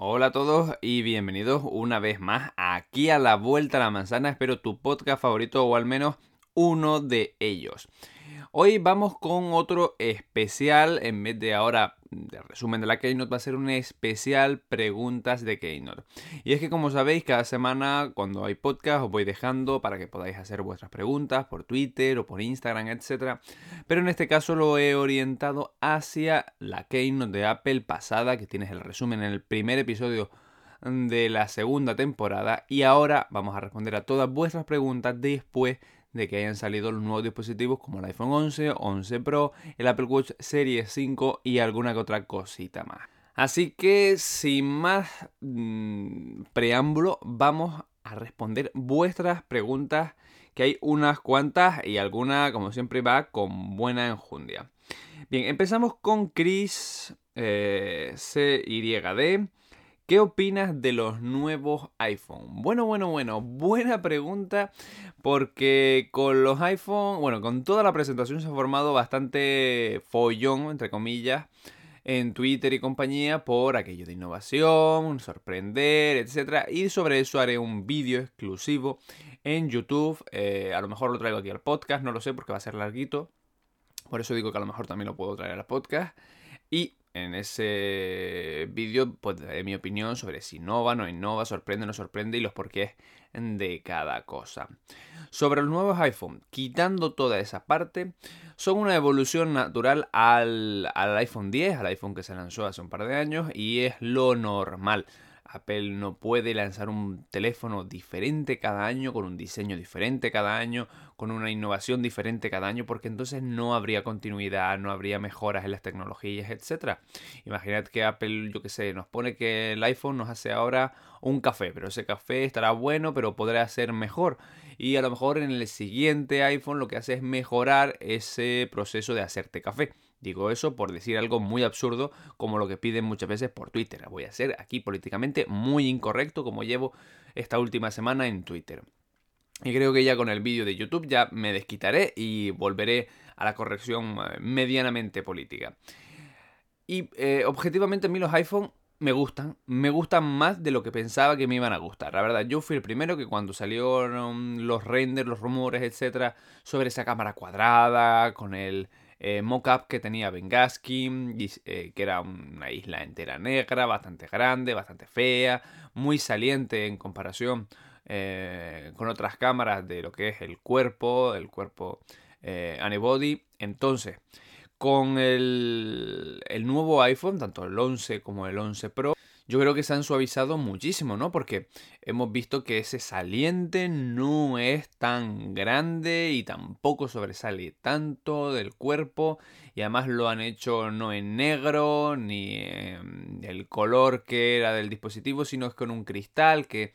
Hola a todos y bienvenidos una vez más aquí a la Vuelta a la Manzana, espero tu podcast favorito o al menos uno de ellos. Hoy vamos con otro especial, en vez de ahora de resumen de la Keynote, va a ser un especial preguntas de Keynote. Y es que como sabéis, cada semana cuando hay podcast os voy dejando para que podáis hacer vuestras preguntas por Twitter o por Instagram, etc. Pero en este caso lo he orientado hacia la Keynote de Apple pasada, que tienes el resumen en el primer episodio de la segunda temporada y ahora vamos a responder a todas vuestras preguntas después de que hayan salido los nuevos dispositivos como el iPhone 11, 11 Pro, el Apple Watch Series 5 y alguna que otra cosita más. Así que sin más mm, preámbulo, vamos a responder vuestras preguntas, que hay unas cuantas y alguna, como siempre, va con buena enjundia. Bien, empezamos con Chris eh, CYD ¿Qué opinas de los nuevos iPhone? Bueno, bueno, bueno, buena pregunta porque con los iPhone, bueno, con toda la presentación se ha formado bastante follón, entre comillas, en Twitter y compañía por aquello de innovación, sorprender, etc. Y sobre eso haré un vídeo exclusivo en YouTube. Eh, a lo mejor lo traigo aquí al podcast, no lo sé porque va a ser larguito. Por eso digo que a lo mejor también lo puedo traer al podcast. Y en ese vídeo pues daré mi opinión sobre si innova, no innova, sorprende, no sorprende y los porqués de cada cosa. Sobre los nuevos iPhone, quitando toda esa parte, son una evolución natural al, al iPhone 10, al iPhone que se lanzó hace un par de años y es lo normal. Apple no puede lanzar un teléfono diferente cada año, con un diseño diferente cada año, con una innovación diferente cada año, porque entonces no habría continuidad, no habría mejoras en las tecnologías, etc. Imaginad que Apple, yo que sé, nos pone que el iPhone nos hace ahora un café, pero ese café estará bueno, pero podrá ser mejor. Y a lo mejor en el siguiente iPhone lo que hace es mejorar ese proceso de hacerte café. Digo eso por decir algo muy absurdo como lo que piden muchas veces por Twitter. Voy a ser aquí políticamente muy incorrecto como llevo esta última semana en Twitter. Y creo que ya con el vídeo de YouTube ya me desquitaré y volveré a la corrección eh, medianamente política. Y eh, objetivamente a mí los iPhone me gustan, me gustan más de lo que pensaba que me iban a gustar. La verdad, yo fui el primero que cuando salieron los renders, los rumores, etcétera, sobre esa cámara cuadrada, con el eh, mockup que tenía Bengaski, eh, que era una isla entera negra, bastante grande, bastante fea, muy saliente en comparación eh, con otras cámaras de lo que es el cuerpo, el cuerpo eh, Anybody. Entonces, con el, el nuevo iPhone, tanto el 11 como el 11 Pro, yo creo que se han suavizado muchísimo, ¿no? Porque hemos visto que ese saliente no es tan grande y tampoco sobresale tanto del cuerpo y además lo han hecho no en negro ni en el color que era del dispositivo, sino es con un cristal que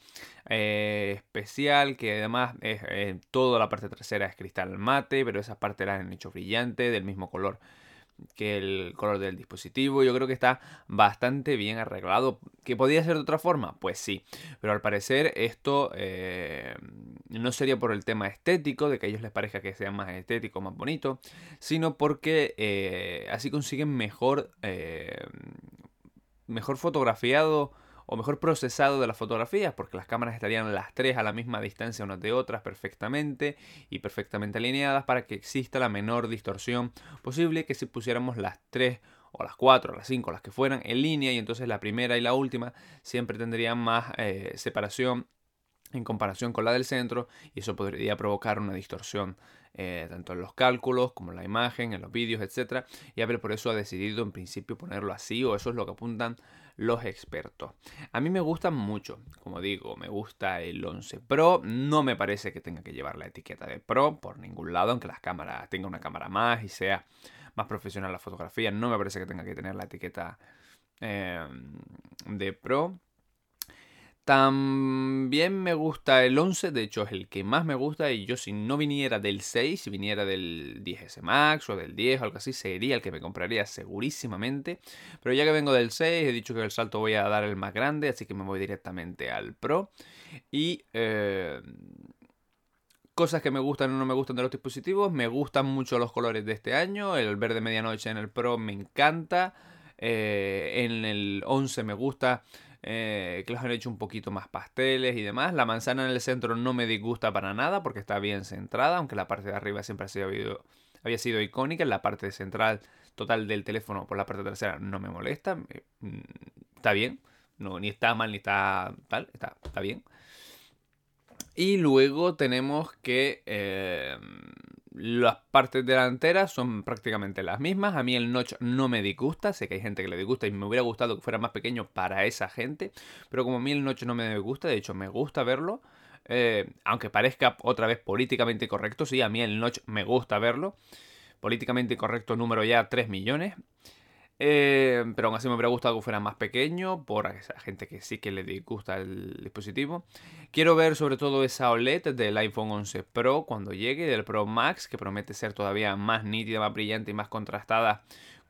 eh, especial que además eh, toda la parte trasera es cristal mate, pero esa parte la han hecho brillante del mismo color que el color del dispositivo. Yo creo que está bastante bien arreglado. ¿Que podría ser de otra forma? Pues sí. Pero al parecer esto eh, no sería por el tema estético, de que a ellos les parezca que sea más estético, más bonito, sino porque eh, así consiguen mejor, eh, mejor fotografiado o mejor procesado de las fotografías, porque las cámaras estarían las tres a la misma distancia unas de otras perfectamente y perfectamente alineadas para que exista la menor distorsión posible que si pusiéramos las tres o las cuatro, o las cinco, las que fueran en línea y entonces la primera y la última siempre tendrían más eh, separación en comparación con la del centro y eso podría provocar una distorsión eh, tanto en los cálculos como en la imagen, en los vídeos, etc. Y Apple por eso ha decidido en principio ponerlo así o eso es lo que apuntan los expertos. A mí me gustan mucho, como digo, me gusta el 11 Pro, no me parece que tenga que llevar la etiqueta de Pro por ningún lado, aunque las cámaras tenga una cámara más y sea más profesional la fotografía, no me parece que tenga que tener la etiqueta eh, de Pro. También me gusta el 11, de hecho es el que más me gusta y yo si no viniera del 6, si viniera del 10S Max o del 10 o algo así, sería el que me compraría segurísimamente. Pero ya que vengo del 6, he dicho que el salto voy a dar el más grande, así que me voy directamente al Pro. Y eh, cosas que me gustan o no me gustan de los dispositivos, me gustan mucho los colores de este año, el verde medianoche en el Pro me encanta, eh, en el 11 me gusta eh, que los han hecho un poquito más pasteles y demás. La manzana en el centro no me disgusta para nada porque está bien centrada, aunque la parte de arriba siempre ha sido, había sido icónica. En la parte central total del teléfono por la parte trasera no me molesta. Mm, está bien. No, ni está mal ni está tal. Está, está bien. Y luego tenemos que eh, las partes delanteras son prácticamente las mismas. A mí el notch no me disgusta. Sé que hay gente que le disgusta y me hubiera gustado que fuera más pequeño para esa gente. Pero como a mí el notch no me gusta, de hecho me gusta verlo. Eh, aunque parezca otra vez políticamente correcto, sí, a mí el notch me gusta verlo. Políticamente correcto número ya 3 millones. Eh, pero aún así me hubiera gustado que fuera más pequeño por esa gente que sí que le disgusta el dispositivo. Quiero ver sobre todo esa OLED del iPhone 11 Pro cuando llegue, del Pro Max, que promete ser todavía más nítida, más brillante y más contrastada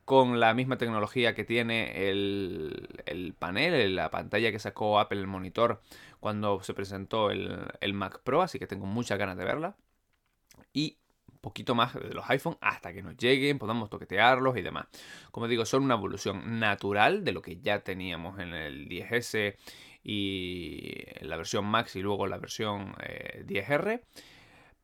con la misma tecnología que tiene el, el panel, la pantalla que sacó Apple, el monitor, cuando se presentó el, el Mac Pro, así que tengo muchas ganas de verla. Y poquito más de los iPhone hasta que nos lleguen, podamos toquetearlos y demás. Como digo, son una evolución natural de lo que ya teníamos en el 10S y la versión Max y luego la versión 10R. Eh,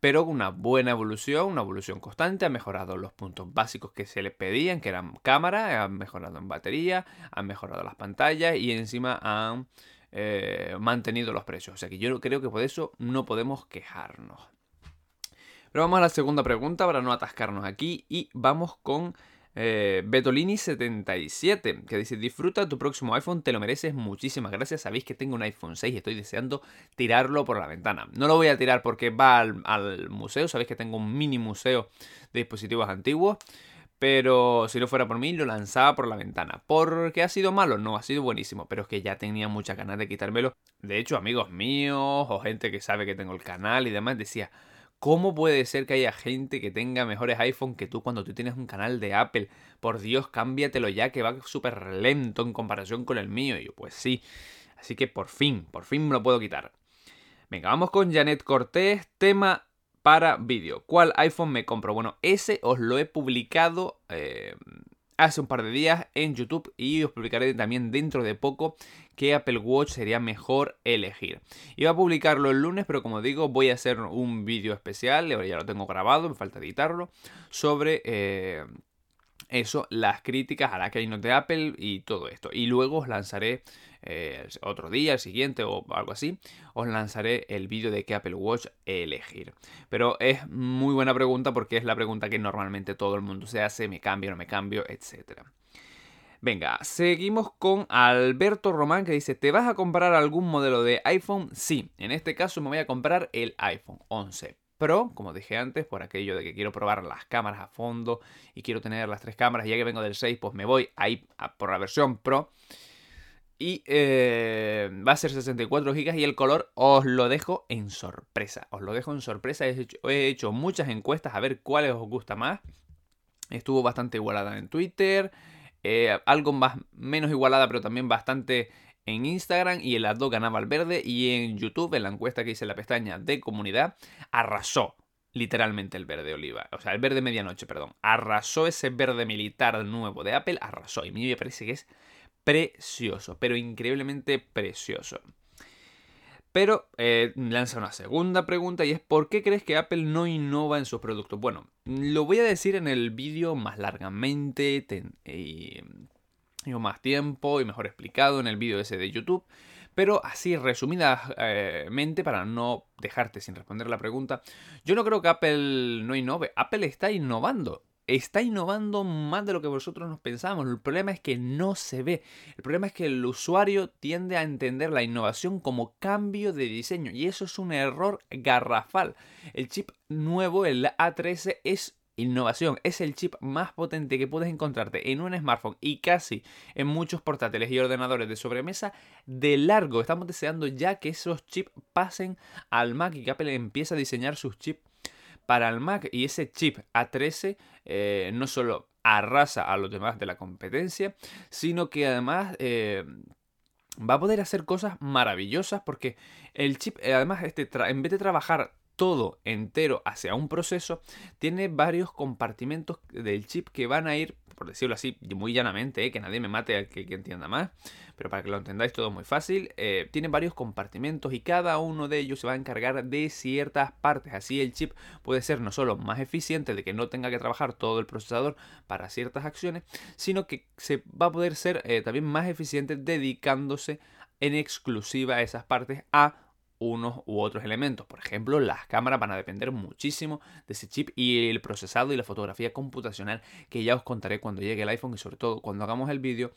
pero una buena evolución, una evolución constante, ha mejorado los puntos básicos que se le pedían, que eran cámara, han mejorado en batería, han mejorado las pantallas y encima han eh, mantenido los precios. O sea que yo creo que por eso no podemos quejarnos. Pero vamos a la segunda pregunta para no atascarnos aquí y vamos con eh, Betolini77 que dice disfruta tu próximo iPhone, te lo mereces, muchísimas gracias, sabéis que tengo un iPhone 6 y estoy deseando tirarlo por la ventana. No lo voy a tirar porque va al, museo, sabéis que tengo un mini museo de dispositivos antiguos. Pero si no fuera por mí, lo lanzaba por la ventana. ¿Porque ha sido malo? No, ha sido buenísimo. Pero es que ya tenía muchas ganas de quitármelo. De hecho, amigos míos o gente que sabe que tengo el canal y demás decía, ¿Cómo puede ser que haya gente que tenga mejores iPhone que tú cuando tú tienes un canal de Apple? Por Dios, cámbiatelo ya que va súper lento en comparación con el mío. Y yo, pues sí. Así que por fin, por fin me lo puedo quitar. Venga, vamos con Janet Cortés, tema para vídeo. ¿Cuál iPhone me compro? Bueno, ese os lo he publicado eh, hace un par de días en YouTube y os publicaré también dentro de poco qué Apple Watch sería mejor elegir. Iba a publicarlo el lunes, pero como digo, voy a hacer un vídeo especial, ya lo tengo grabado, me falta editarlo, sobre... Eh, eso, las críticas a la Keynote de Apple y todo esto. Y luego os lanzaré eh, otro día, el siguiente o algo así, os lanzaré el vídeo de qué Apple Watch elegir. Pero es muy buena pregunta porque es la pregunta que normalmente todo el mundo se hace, me cambio, no me cambio, etc. Venga, seguimos con Alberto Román que dice, ¿te vas a comprar algún modelo de iPhone? Sí, en este caso me voy a comprar el iPhone 11 Pro, como dije antes, por aquello de que quiero probar las cámaras a fondo y quiero tener las tres cámaras, ya que vengo del 6, pues me voy ahí por la versión Pro. Y eh, va a ser 64 GB y el color os lo dejo en sorpresa. Os lo dejo en sorpresa. He hecho, he hecho muchas encuestas a ver cuáles os gusta más. Estuvo bastante igualada en Twitter. Eh, algo más, menos igualada, pero también bastante en Instagram y en las ganaba el verde y en YouTube, en la encuesta que hice en la pestaña de comunidad, arrasó literalmente el verde oliva, o sea, el verde medianoche, perdón, arrasó ese verde militar nuevo de Apple, arrasó y a mí me parece que es precioso, pero increíblemente precioso. Pero eh, lanza una segunda pregunta y es ¿por qué crees que Apple no innova en sus productos? Bueno, lo voy a decir en el vídeo más largamente y, más tiempo y mejor explicado en el vídeo ese de YouTube. Pero así resumidamente, para no dejarte sin responder la pregunta, yo no creo que Apple no innove. Apple está innovando está innovando más de lo que vosotros nos pensábamos. El problema es que no se ve. El problema es que el usuario tiende a entender la innovación como cambio de diseño y eso es un error garrafal. El chip nuevo, el A13, es innovación. Es el chip más potente que puedes encontrarte en un smartphone y casi en muchos portátiles y ordenadores de sobremesa de largo. Estamos deseando ya que esos chips pasen al Mac y que Apple empiece a diseñar sus chips para el Mac y ese chip A13 eh, no solo arrasa a los demás de la competencia, sino que además eh, va a poder hacer cosas maravillosas porque el chip, eh, además, este en vez de trabajar todo entero hacia un proceso, tiene varios compartimentos del chip que van a ir por decirlo así, muy llanamente, ¿eh? que nadie me mate al que, entienda más, pero para que lo entendáis todo muy fácil, eh, tiene varios compartimentos y cada uno de ellos se va a encargar de ciertas partes. Así el chip puede ser no solo más eficiente, de que no tenga que trabajar todo el procesador para ciertas acciones, sino que se va a poder ser eh, también más eficiente dedicándose en exclusiva a esas partes a unos u otros elementos. Por ejemplo, las cámaras van a depender muchísimo de ese chip y el procesado y la fotografía computacional que ya os contaré cuando llegue el iPhone y sobre todo cuando hagamos el vídeo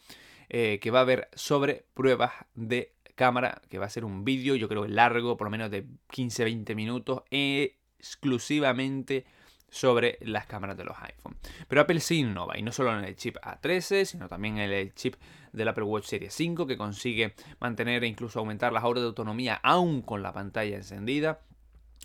eh, que va a haber sobre pruebas de cámara, que va a ser un vídeo yo creo largo, por lo menos de 15-20 minutos, exclusivamente sobre las cámaras de los iPhone. Pero Apple sí innova, y no solo en el chip A13, sino también en el chip del Apple Watch Series 5, que consigue mantener e incluso aumentar las horas de autonomía aún con la pantalla encendida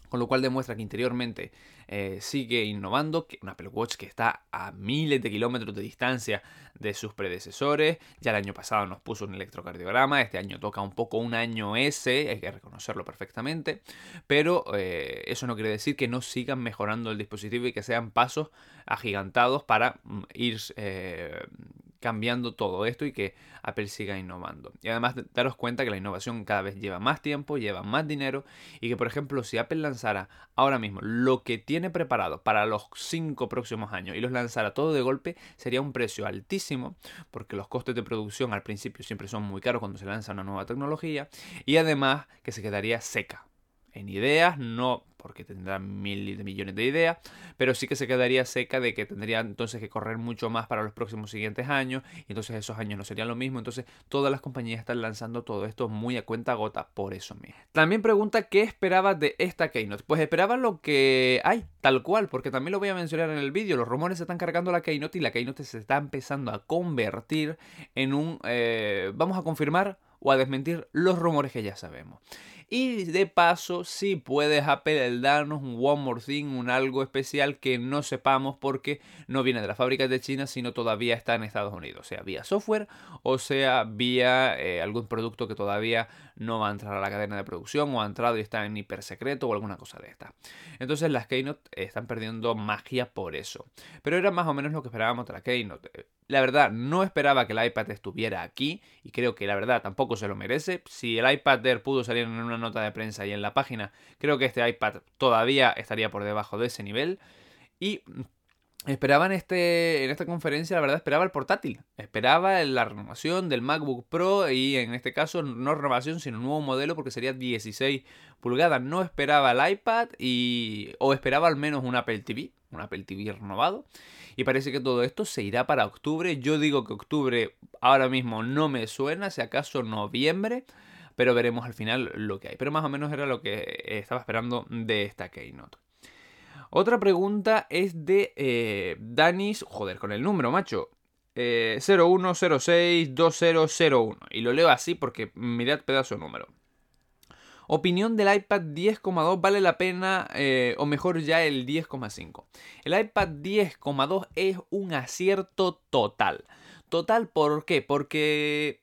con lo cual demuestra que interiormente eh, sigue innovando, que un Apple Watch que está a miles de kilómetros de distancia de sus predecesores, ya el año pasado nos puso un electrocardiograma, este año toca un poco un año S, hay que reconocerlo perfectamente, pero eh, eso no quiere decir que no sigan mejorando el dispositivo y que sean pasos agigantados para mm, ir eh, cambiando todo esto y que Apple siga innovando. Y además daros cuenta que la innovación cada vez lleva más tiempo, lleva más dinero y que por ejemplo si Apple lanzara ahora mismo lo que tiene preparado para los cinco próximos años y los lanzara todo de golpe sería un precio altísimo porque los costes de producción al principio siempre son muy caros cuando se lanza una nueva tecnología y además que se quedaría seca en ideas, no porque tendrá mil de millones de ideas, pero sí que se quedaría seca de que tendría entonces que correr mucho más para los próximos siguientes años, y entonces esos años no serían lo mismo, entonces todas las compañías están lanzando todo esto muy a cuenta gota por eso mismo. También pregunta qué esperaba de esta Keynote. Pues esperaba lo que hay, tal cual, porque también lo voy a mencionar en el vídeo, los rumores se están cargando la Keynote y la Keynote se está empezando a convertir en un, eh, vamos a confirmar o a desmentir los rumores que ya sabemos. Y de paso, si puedes Apple darnos un One More Thing, un algo especial que no sepamos porque no viene de las fábricas de China, sino todavía está en Estados Unidos, sea vía software o sea vía eh, algún producto que todavía no va a entrar a la cadena de producción o ha entrado y está en hiper secreto o alguna cosa de esta. Entonces las Keynote están perdiendo magia por eso. Pero era más o menos lo que esperábamos de la Keynote. La verdad, no esperaba que el iPad estuviera aquí y creo que la verdad tampoco se lo merece. Si el iPad Air pudo salir en una nota de prensa y en la página, creo que este iPad todavía estaría por debajo de ese nivel. Y esperaba en, este, en esta conferencia, la verdad, esperaba el portátil. Esperaba la renovación del MacBook Pro y en este caso no renovación, sino un nuevo modelo porque sería 16 pulgadas. No esperaba el iPad y o esperaba al menos un Apple TV, un Apple TV renovado. Y parece que todo esto se irá para octubre. Yo digo que octubre ahora mismo no me suena, si acaso noviembre. Pero veremos al final lo que hay. Pero más o menos era lo que estaba esperando de esta Keynote. Otra pregunta es de eh, Danis. Joder, con el número, macho. Eh, 01062001. Y lo leo así porque mirad pedazo de número. Opinión del iPad 10,2 vale la pena eh, o mejor ya el 10,5. El iPad 10,2 es un acierto total. Total, ¿por qué? Porque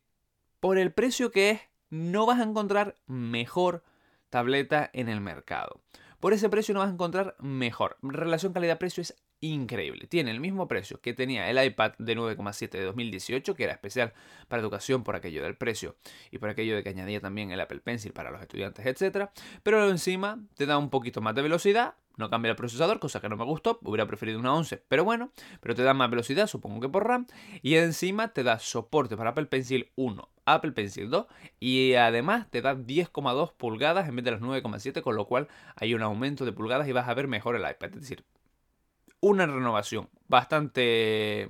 por el precio que es, no vas a encontrar mejor tableta en el mercado. Por ese precio no vas a encontrar mejor. Relación calidad-precio es increíble. Tiene el mismo precio que tenía el iPad de 9,7 de 2018, que era especial para educación por aquello del precio y por aquello de que añadía también el Apple Pencil para los estudiantes, etc. Pero encima te da un poquito más de velocidad, no cambia el procesador, cosa que no me gustó, hubiera preferido una 11, pero bueno, pero te da más velocidad, supongo que por RAM, y encima te da soporte para Apple Pencil 1, Apple Pencil 2, y además te da 10,2 pulgadas en vez de las 9,7, con lo cual hay un aumento de pulgadas y vas a ver mejor el iPad. Es decir, una renovación bastante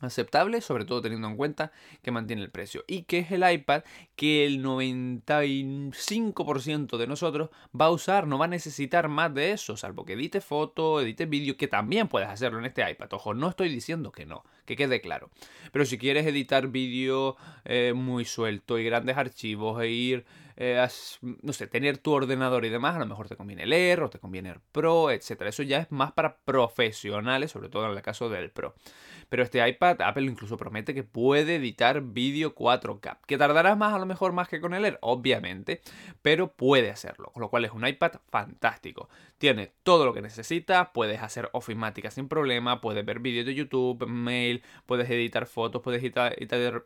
aceptable, sobre todo teniendo en cuenta que mantiene el precio y que es el iPad que el 95% de nosotros va a usar, no va a necesitar más de eso, salvo que edite foto, edite vídeo, que también puedes hacerlo en este iPad. Ojo, no estoy diciendo que no, que quede claro. Pero si quieres editar vídeo eh, muy suelto y grandes archivos e ir eh, no sé, tener tu ordenador y demás, a lo mejor te conviene leer o te conviene el Pro, etc. Eso ya es más para profesionales, sobre todo en el caso del Pro. Pero este iPad, Apple incluso promete que puede editar vídeo 4K. ¿Que tardará más a lo mejor más que con el Air? Obviamente, pero puede hacerlo. Con lo cual es un iPad fantástico. Tiene todo lo que necesita, puedes hacer ofimática sin problema, puedes ver vídeos de YouTube, mail, puedes editar fotos, puedes editar, editar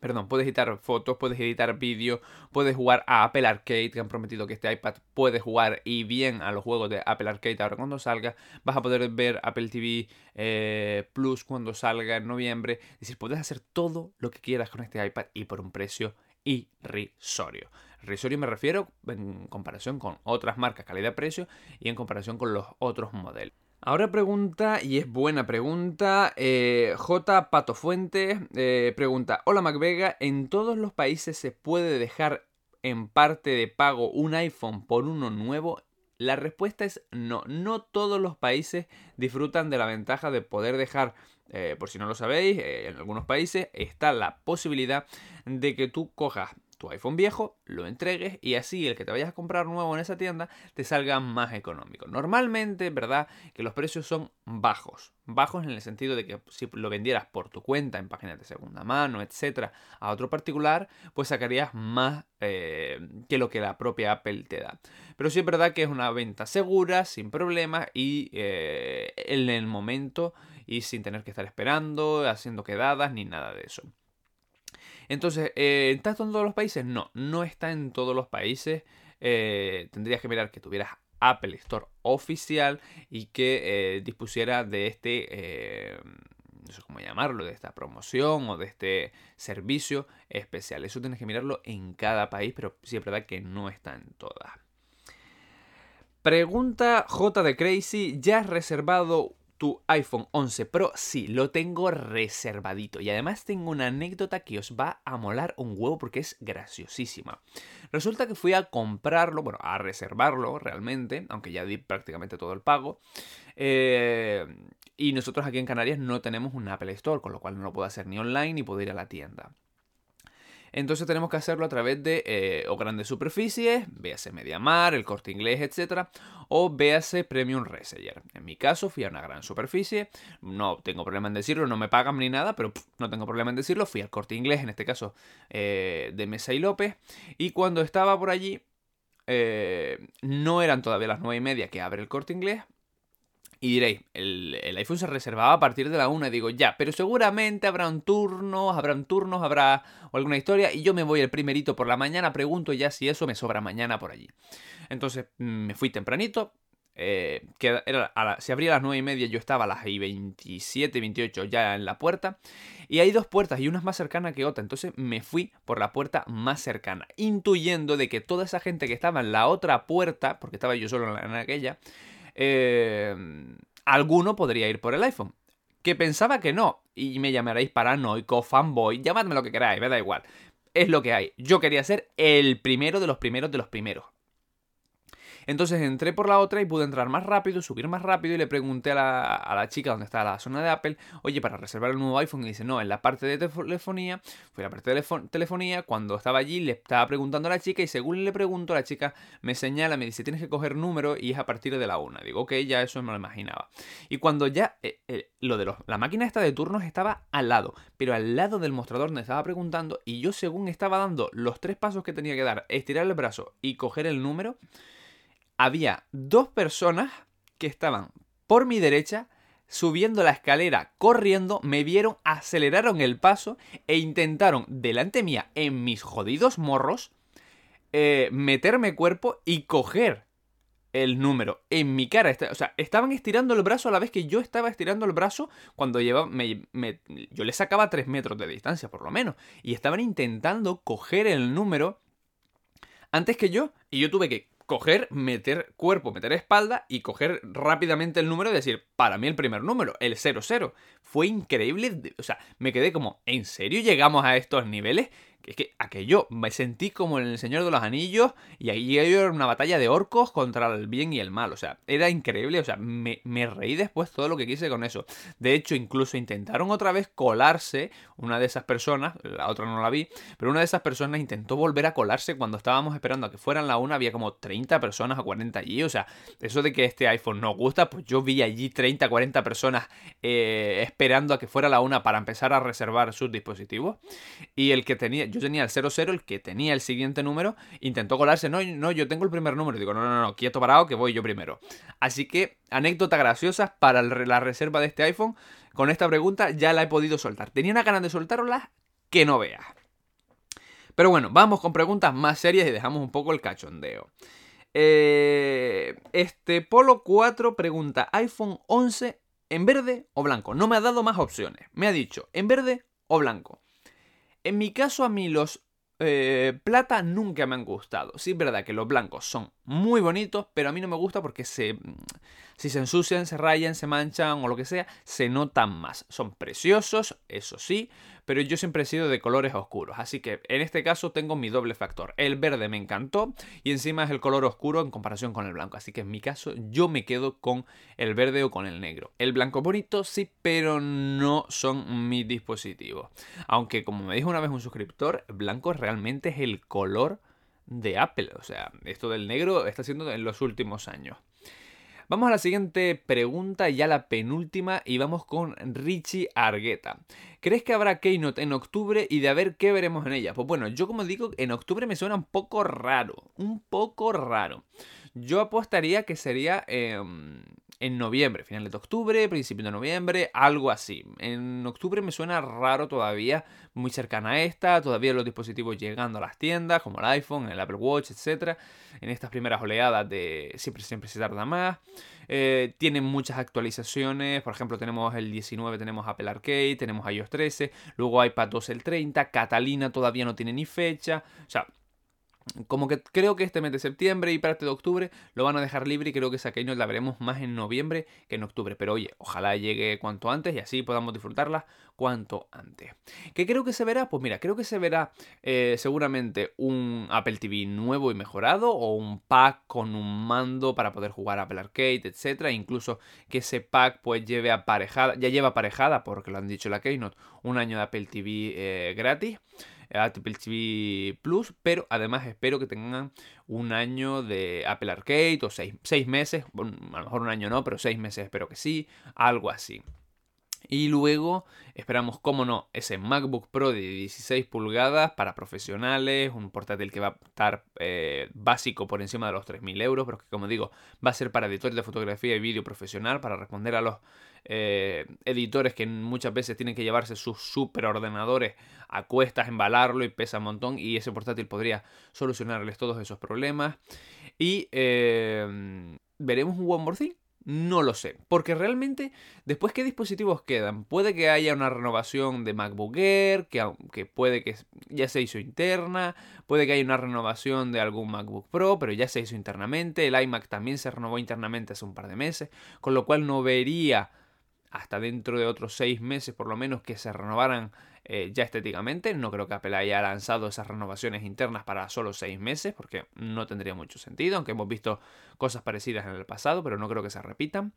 Perdón, puedes editar fotos, puedes editar vídeo, puedes jugar a Apple Arcade, que han prometido que este iPad puede jugar y bien a los juegos de Apple Arcade ahora cuando salga. Vas a poder ver Apple TV eh, Plus cuando salga en noviembre. Es decir, puedes hacer todo lo que quieras con este iPad y por un precio irrisorio. Risorio me refiero en comparación con otras marcas calidad-precio y en comparación con los otros modelos. Ahora pregunta, y es buena pregunta, eh, J. Pato Fuentes eh, pregunta, hola MacVega, ¿en todos los países se puede dejar en parte de pago un iPhone por uno nuevo? La respuesta es no, no todos los países disfrutan de la ventaja de poder dejar, eh, por si no lo sabéis, en algunos países está la posibilidad de que tú cojas tu iPhone viejo, lo entregues y así el que te vayas a comprar nuevo en esa tienda te salga más económico. Normalmente, ¿verdad? Que los precios son bajos. Bajos en el sentido de que si lo vendieras por tu cuenta en páginas de segunda mano, etcétera, a otro particular, pues sacarías más eh, que lo que la propia Apple te da. Pero sí es verdad que es una venta segura, sin problemas y eh, en el momento y sin tener que estar esperando, haciendo quedadas ni nada de eso. Entonces, eh, ¿está en todos los países? No, no está en todos los países. Eh, tendrías que mirar que tuvieras Apple Store oficial y que eh, dispusiera de este, no sé cómo llamarlo, de esta promoción o de este servicio especial. Eso tienes que mirarlo en cada país, pero sí es verdad que no está en todas. Pregunta J de Crazy, ¿ya has reservado tu iPhone 11 Pro, sí, lo tengo reservadito. Y además tengo una anécdota que os va a molar un huevo porque es graciosísima. Resulta que fui a comprarlo, bueno, a reservarlo realmente, aunque ya di prácticamente todo el pago. Eh, y nosotros aquí en Canarias no tenemos un Apple Store, con lo cual no lo puedo hacer ni online ni puedo ir a la tienda. Entonces tenemos que hacerlo a través de eh, o grandes superficies, véase Mediamar, el corte inglés, etc. O véase Premium Reseller. En mi caso fui a una gran superficie, no tengo problema en decirlo, no me pagan ni nada, pero no tengo problema en decirlo. Fui al corte inglés, en este caso eh, de Mesa y López. Y cuando estaba por allí, eh, no eran todavía las nueve y media que abre el corte inglés, y diréis, el, iPhone se reservaba a partir de la 1. Y digo, ya, pero seguramente habrá un turno, habrá un turnos, habrá alguna historia. Y yo me voy el primerito por la mañana, pregunto ya si eso me sobra mañana por allí. Entonces mm, me fui tempranito. Eh, que era a se abría a las 9 y media, yo estaba a las 27, 28 ya en la puerta. Y hay dos puertas y una es más cercana que otra. Entonces me fui por la puerta más cercana, intuyendo de que toda esa gente que estaba en la otra puerta, porque estaba yo solo en aquella, eh, alguno podría ir por el iPhone. Que pensaba que no. Y me llamaréis paranoico, fanboy, llamadme lo que queráis, me da igual. Es lo que hay. Yo quería ser el primero de los primeros de los primeros. Entonces entré por la otra y pude entrar más rápido, subir más rápido y le pregunté a la, chica donde está la zona de Apple, oye, para reservar el nuevo iPhone, y dice, no, en la parte de telefonía, fue la parte de telefonía, cuando estaba allí le estaba preguntando a la chica y según le pregunto, la chica me señala, me dice, tienes que coger número y es a partir de la una. Digo, ok, ya eso me lo imaginaba. Y cuando ya, eh, eh, lo de los, la máquina esta de turnos estaba al lado, pero al lado del mostrador donde estaba preguntando y yo según estaba dando los tres pasos que tenía que dar, estirar el brazo y coger el número, había dos personas que estaban por mi derecha subiendo la escalera corriendo, me vieron, aceleraron el paso e intentaron delante mía en mis jodidos morros eh, meterme cuerpo y coger el número en mi cara. O sea, estaban estirando el brazo a la vez que yo estaba estirando el brazo cuando llevaba, yo le sacaba tres metros de distancia por lo menos. Y estaban intentando coger el número antes que yo. Y yo tuve que coger, meter cuerpo, meter espalda y coger rápidamente el número y decir, para mí el primer número, el 00. Fue increíble, o sea, me quedé como, ¿en serio llegamos a estos niveles? Es que aquello me sentí como en El Señor de los Anillos y ahí era una batalla de orcos contra el bien y el mal. O sea, era increíble. O sea, me, reí después todo lo que quise con eso. De hecho, incluso intentaron otra vez colarse una de esas personas, la otra no la vi, pero una de esas personas intentó volver a colarse cuando estábamos esperando a que fueran la una. Había como 30 personas o 40 allí. O sea, eso de que este iPhone no gusta, pues yo vi allí 30, 40 personas eh, esperando a que fuera la una para empezar a reservar sus dispositivos. Y el que tenía yo tenía el 00, el que tenía el siguiente número, intentó colarse, no, no, yo tengo el primer número. Digo, no, no, no, quieto parado, que voy yo primero. Así que, anécdota graciosa para la reserva de este iPhone. Con esta pregunta ya la he podido soltar. Tenía una ganas de soltarla que no veas. Pero bueno, vamos con preguntas más serias y dejamos un poco el cachondeo. Eh, este Polo 4 pregunta, iPhone 11 en verde o blanco. No me ha dado más opciones. Me ha dicho en verde o blanco. En mi caso a mí los eh, plata nunca me han gustado. Sí es verdad que los blancos son muy bonitos, pero a mí no me gusta porque se, si se ensucian, se rayan, se manchan o lo que sea, se notan más. Son preciosos, eso sí, pero yo siempre he sido de colores oscuros. Así que en este caso tengo mi doble factor. El verde me encantó y encima es el color oscuro en comparación con el blanco. Así que en mi caso yo me quedo con el verde o con el negro. El blanco bonito sí, pero no son mis dispositivos. Aunque como me dijo una vez un suscriptor, blanco realmente es el color de Apple. O sea, esto del negro está siendo en los últimos años. Vamos a la siguiente pregunta, ya la penúltima, y vamos con Richie Argueta. ¿Crees que habrá Keynote en octubre y de a ver qué veremos en ella? Pues bueno, yo como digo, en octubre me suena un poco raro, un poco raro. Yo apostaría que sería em, en noviembre, finales de octubre, principio de noviembre, algo así. En octubre me suena raro todavía, muy cercana a esta, todavía los dispositivos llegando a las tiendas, como el iPhone, el Apple Watch, etc. En estas primeras oleadas de siempre, siempre se tarda más. Eh, tienen muchas actualizaciones, por ejemplo tenemos el 19, tenemos Apple Arcade, tenemos iOS 13, luego iPad 2 el 30, Catalina todavía no tiene ni fecha, o sea, como que creo que este mes de septiembre y parte de octubre lo van a dejar libre y creo que esa Keynote la veremos más en noviembre que en octubre. Pero oye, ojalá llegue cuanto antes y así podamos disfrutarla cuanto antes. ¿Qué creo que se verá? Pues mira, creo que se verá eh, seguramente un Apple TV nuevo y mejorado o un pack con un mando para poder jugar Apple Arcade, etcétera. Incluso que ese pack pues lleve aparejada, ya lleva aparejada, porque lo han dicho la Keynote, un año de Apple TV eh, gratis. Apple TV Plus, pero además espero que tengan un año de Apple Arcade o seis, seis meses, a lo mejor un año no, pero seis meses espero que sí, algo así. Y luego esperamos, como no, ese MacBook Pro de 16 pulgadas para profesionales, un portátil que va a estar eh, básico por encima de los 3.000 euros, pero que como digo, va a ser para editores de fotografía y vídeo profesional, para responder a los eh, editores que muchas veces tienen que llevarse sus superordenadores a cuestas, embalarlo y pesa un montón, y ese portátil podría solucionarles todos esos problemas. Y eh, veremos un One More Thing no lo sé, porque realmente después qué dispositivos quedan, puede que haya una renovación de MacBook Air, que, puede que ya se hizo interna, puede que haya una renovación de algún MacBook Pro, pero ya se hizo internamente, el iMac también se renovó internamente hace un par de meses, con lo cual no vería hasta dentro de otros seis meses por lo menos que se renovaran eh, ya estéticamente. No creo que Apple haya lanzado esas renovaciones internas para solo seis meses, porque no tendría mucho sentido, aunque hemos visto cosas parecidas en el pasado, pero no creo que se repitan.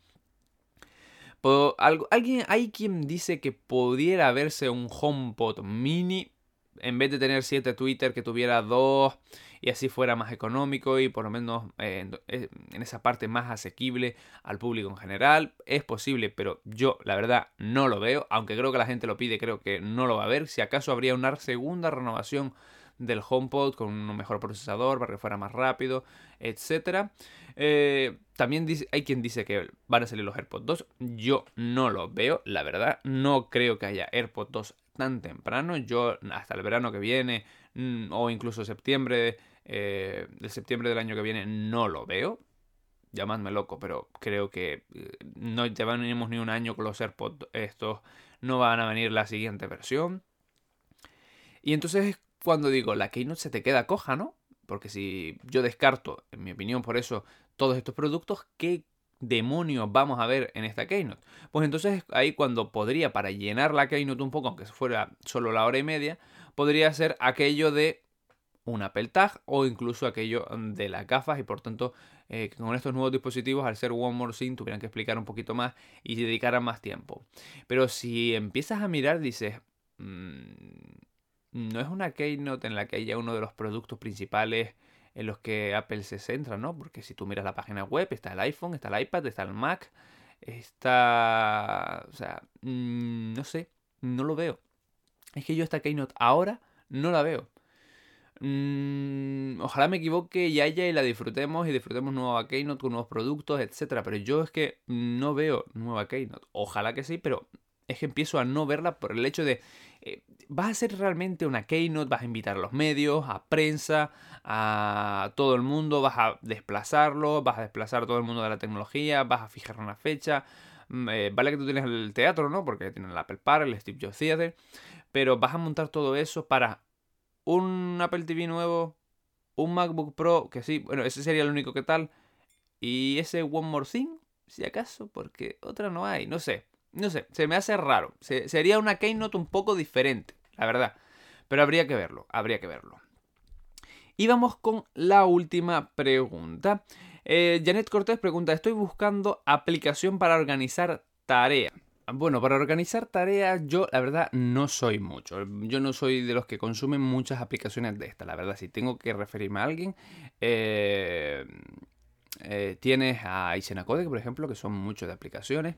alguien, hay quien dice que pudiera verse un HomePod mini en vez de tener 7 Twitter, que tuviera 2 y así fuera más económico y por lo menos eh, eh, en esa parte más asequible al público en general. Es posible, pero yo la verdad no lo veo, aunque creo que la gente lo pide, creo que no lo va a ver. Si acaso habría una segunda renovación del HomePod con un mejor procesador para que fuera más rápido, etc. Eh, también hay quien dice que van a salir los AirPods 2. Yo no lo veo, la verdad. No creo que haya AirPods 2 tan temprano. Yo hasta el verano que viene mm, o incluso septiembre, eh, septiembre del año que viene no lo veo. Llamadme loco, pero creo que eh, no llevamos ni un año con los AirPods estos. No van a venir la siguiente versión. Y entonces es cuando digo, la Keynote se te queda coja, ¿no? Porque si yo descarto, en mi opinión, por eso, todos estos productos, ¿qué demonios vamos a ver en esta Keynote? Pues entonces ahí cuando podría, para llenar la Keynote un poco, aunque fuera solo la hora y media, podría ser aquello de un Apple Tag o incluso aquello de las gafas y por tanto eh, con estos nuevos dispositivos al ser One More Thing tuvieran que explicar un poquito más y dedicaran más tiempo. Pero si empiezas a mirar dices, mm, no es una keynote en la que haya uno de los productos principales en los que Apple se centra, ¿no? Porque si tú miras la página web está el iPhone, está el iPad, está el Mac, está... O sea, mm, no sé, no lo veo. Es que yo esta keynote ahora no la veo. Mm, ojalá me equivoque y haya y la disfrutemos y disfrutemos nueva Keynote con nuevos productos, etcétera. Pero yo es que no veo nueva Keynote. Ojalá que sí, pero es que empiezo a no verla por el hecho de. Eh, vas a ser realmente una Keynote, vas a invitar a los medios, a prensa, a todo el mundo, vas a desplazarlo, vas a desplazar a todo el mundo de la tecnología, vas a fijar una fecha. Mm, eh, vale que tú tienes el teatro, ¿no? Porque tienes el Apple Park, el Steve Jobs Theater. Pero vas a montar todo eso para un Apple TV nuevo, un MacBook Pro, que sí, bueno, ese sería el único que tal, y ese One More Thing, si acaso, porque otra no hay, no sé, no sé, se me hace raro, sería una Keynote un poco diferente, la verdad, pero habría que verlo, habría que verlo. Y vamos con la última pregunta. Eh, Janet Cortés pregunta, estoy buscando aplicación para organizar tareas. Bueno, para organizar tareas yo la verdad no soy mucho. Yo no soy de los que consumen muchas aplicaciones de esta. La verdad, si tengo que referirme a alguien, eh, eh, tienes a Isenacode, por ejemplo, que son muchos de aplicaciones.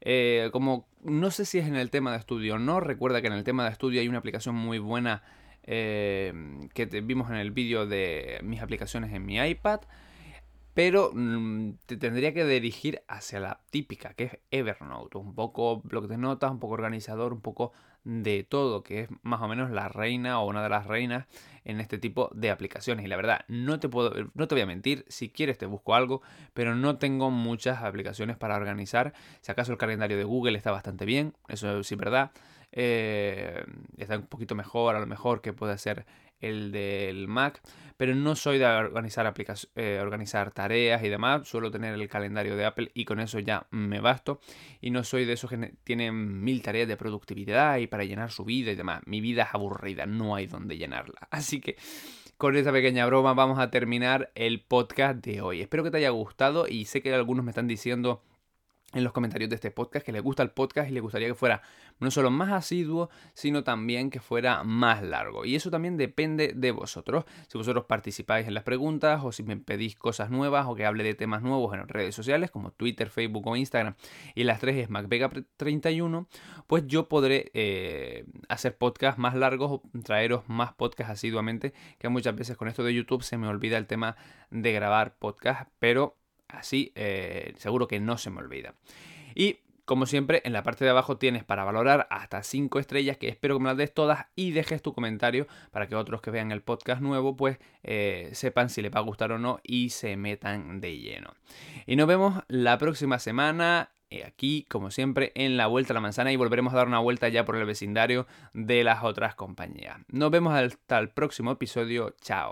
Eh, como no sé si es en el tema de estudio o no, recuerda que en el tema de estudio hay una aplicación muy buena que vimos en el vídeo de mis aplicaciones en mi iPad pero mm, te tendría que dirigir hacia la típica, que es Evernote, un poco bloc de notas, un poco organizador, un poco de todo, que es más o menos la reina o una de las reinas en este tipo de aplicaciones. Y la verdad, no te puedo, no te voy a mentir, si quieres te busco algo, pero no tengo muchas aplicaciones para organizar. Si acaso el calendario de Google está bastante bien, eso sí es verdad. Eh, está un poquito mejor, a lo mejor que puede ser el del Mac, pero no soy de organizar, eh, organizar tareas y demás, suelo tener el calendario de Apple y con eso ya me basto y no soy de esos que tienen mil tareas de productividad y para llenar su vida y demás. Mi vida es aburrida, no hay donde llenarla. Así que con esta pequeña broma vamos a terminar el podcast de hoy. Espero que te haya gustado y sé que algunos me están diciendo en los comentarios de este podcast que les gusta el podcast y les gustaría que fuera no solo más asiduo, sino también que fuera más largo. Y eso también depende de vosotros. Si vosotros participáis en las preguntas o si me pedís cosas nuevas o que hable de temas nuevos en redes sociales como Twitter, Facebook o Instagram y las tres es MacVega31, pues yo podré eh, hacer podcasts más largos o traeros más podcasts asiduamente, que muchas veces con esto de YouTube se me olvida el tema de grabar podcast, pero Así eh, seguro que no se me olvida. Y como siempre, en la parte de abajo tienes para valorar hasta 5 estrellas, que espero que me las des todas y dejes tu comentario para que otros que vean el podcast nuevo, pues eh, sepan si les va a gustar o no y se metan de lleno. Y nos vemos la próxima semana. Eh, aquí, como siempre, en la vuelta a la manzana y volveremos a dar una vuelta ya por el vecindario de las otras compañías. Nos vemos hasta el próximo episodio. Chao.